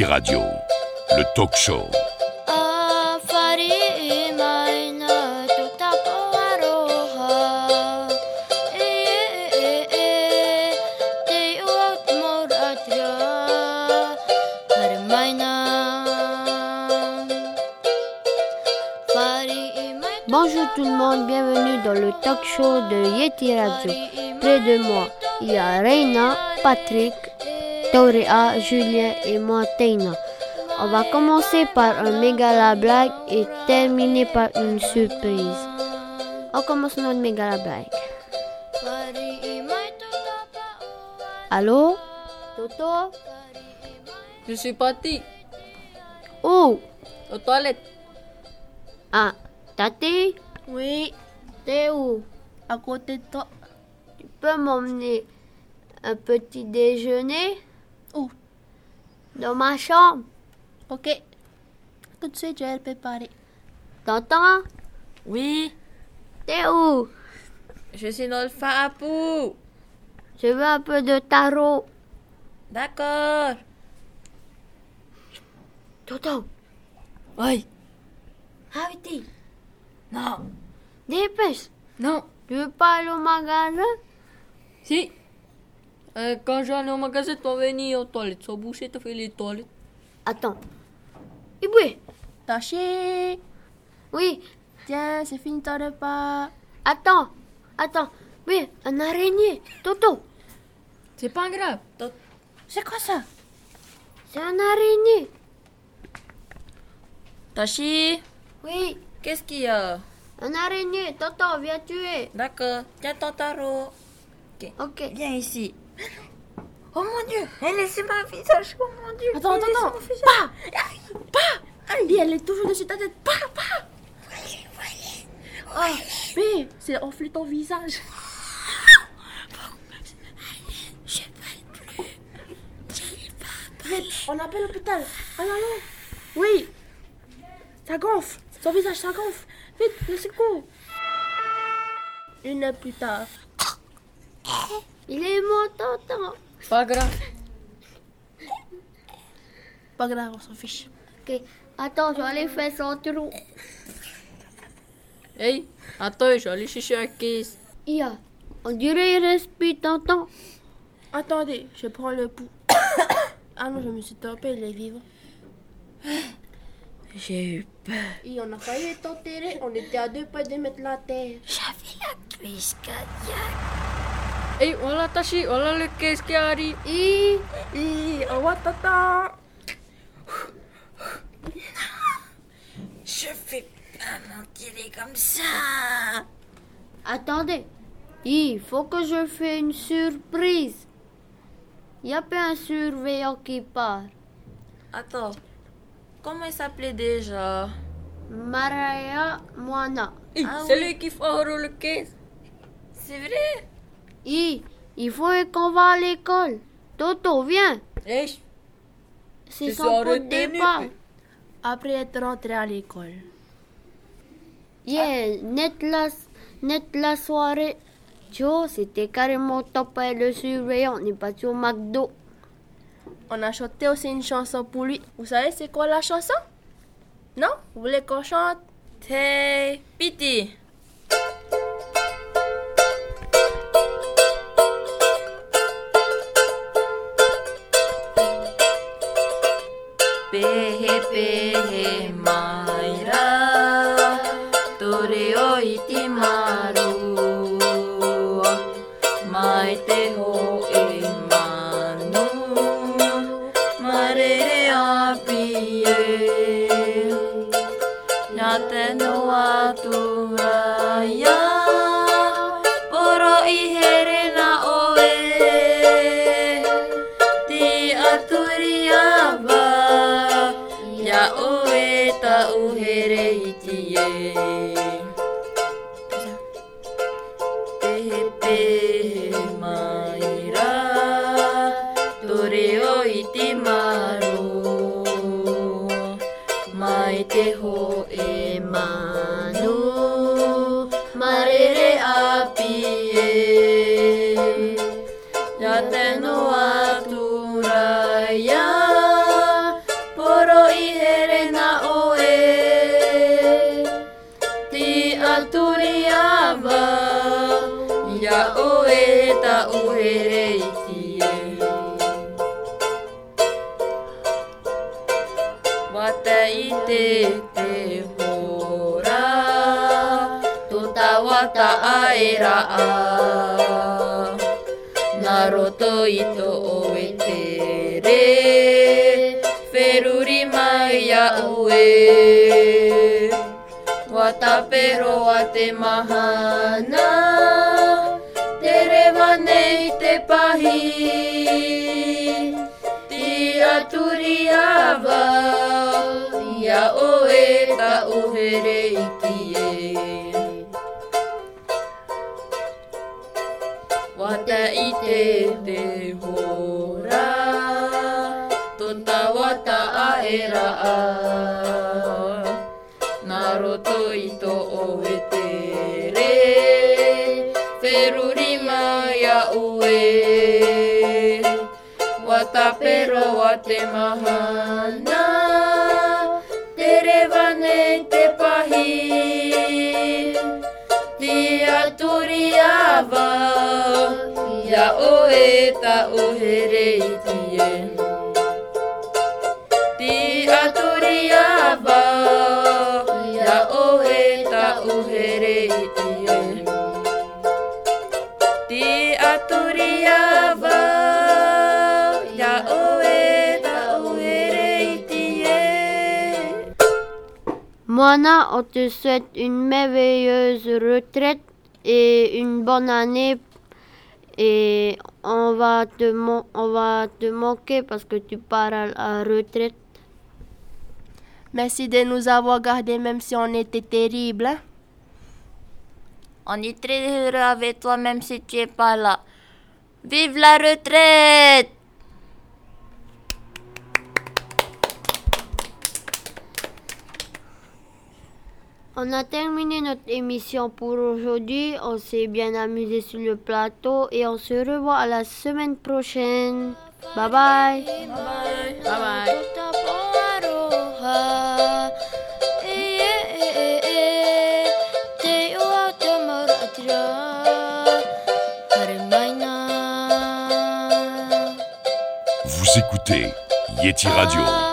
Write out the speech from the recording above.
Radio, le talk show. Bonjour tout le monde, bienvenue dans le talk show de Yeti Radio. Près de moi, il y a Reina, Patrick, Toria, Julien et moi, Teina. On va commencer par un méga la blague et terminer par une surprise. On commence notre méga la blague. Allô? Toto? Je suis parti Oh aux toilettes. Ah, Tati Oui, T'es où? À côté de toi. Tu peux m'emmener un petit déjeuner? Où? Dans ma chambre Ok. Tout de suite, je vais le préparer. T'entends? Oui, T'es où? Je suis dans le poux. Je veux un peu de tarot. D'accord. Toto, Oui. arrêtez. Non. Dépêche. Non. Tu veux pas aller au magasin? Si. Euh, quand j'allais au magasin, tu vas venir aux toilettes. Sans boucher, tu fait les toilettes. Attends. Iboué Taché Oui, Tiens, c'est fini ton repas. attends. Attends. Oui, un araignée. Toto, C'est pas grave. T'as- C'est quoi ça? C'est un araignée. Tachi, Oui, qu'est-ce qu'il y a? Un araignée. Toto, viens tuer. D'accord. Tiens ton tarot. Ok. Viens ici. Oh mon dieu, elle laissez ma visage. Oh mon dieu. Attends, elle attends, attends. mon. Pas Pas Allez, elle est toujours dessus ta tête. Pas Pas Ah, mais c'est enflé ton visage. Vite, on appelle l'hôpital. Allons, allons. Oui. Ça gonfle. Son visage, ça gonfle. Vite, le secours. Une heure plus tard. Il est mort, Toto. Pas grave. Pas grave, on s'en fiche. Ok. Attends, je vais aller faire son trou. Hey, attends, je vais aller chercher la caisse. Ia, on dirait il respire, t'entends Attendez, je prends le pouls. ah non, je me suis trompée, il est vivant. J'ai eu peur. Et on a failli être enterré, on était à deux pas de mettre la terre. J'avais la cuisse cardiaque. Hey, voilà Tachi, voilà le caisse qui arrive. Hi, Et on va t'attendre. Je fais pas m'enterrer comme ça. Attendez. Il faut que je fasse une surprise. Il y a pas un surveillant qui part. Attends, comment il s'appelait déjà? Maraya Moana. Ah C'est lui qui fait le caisse. C'est vrai? Hi, il faut qu'on va à l'école. Toto, viens. Hey, C'est son pot de départ. Après être rentré à l'école. Yeah, net la, net la soirée. Joe, c'était carrément top avec le surveillant. On est parti au McDo. On a chanté aussi une chanson pour lui. Vous savez c'est quoi la chanson? Non? Vous voulez qu'on chante? Hey, Piti. Pehe mai ra Tore o iti maru. Mai te ho e manu Marere apie Nā te noa tūraia Poro i he la ohereitie わたいててほら。とたわたあえら。なろといとおえてれフェルリマイヤウエわたペロわてまはな pahi Tia turiava Ia oe ta uhere ikie te te hora Tōta wata aera Naruto tō pero Guatemala derevane te pahi. Ti aturiava ya oeta ohereitie ti aturiava ya oeta ohereitie Moana, on te souhaite une merveilleuse retraite et une bonne année. Et on va te, on va te manquer parce que tu pars à la retraite. Merci de nous avoir gardés même si on était terribles. hein. On est très heureux avec toi même si tu es pas là. Vive la retraite On a terminé notre émission pour aujourd'hui. On s'est bien amusé sur le plateau et on se revoit à la semaine prochaine. Bye bye. Bye bye. Vous écoutez Yeti Radio.